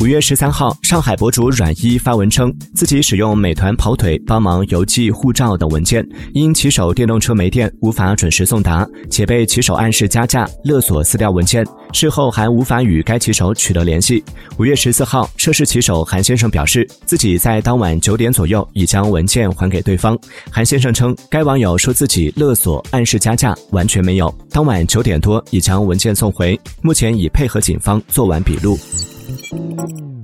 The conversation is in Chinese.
五月十三号，上海博主阮一发文称，自己使用美团跑腿帮忙邮寄护照等文件，因骑手电动车没电，无法准时送达，且被骑手暗示加价勒索撕掉文件，事后还无法与该骑手取得联系。五月十四号，涉事骑手韩先生表示，自己在当晚九点左右已将文件还给对方。韩先生称，该网友说自己勒索暗示加价，完全没有。当晚九点多已将文件送回，目前已配合警方做完笔录。Música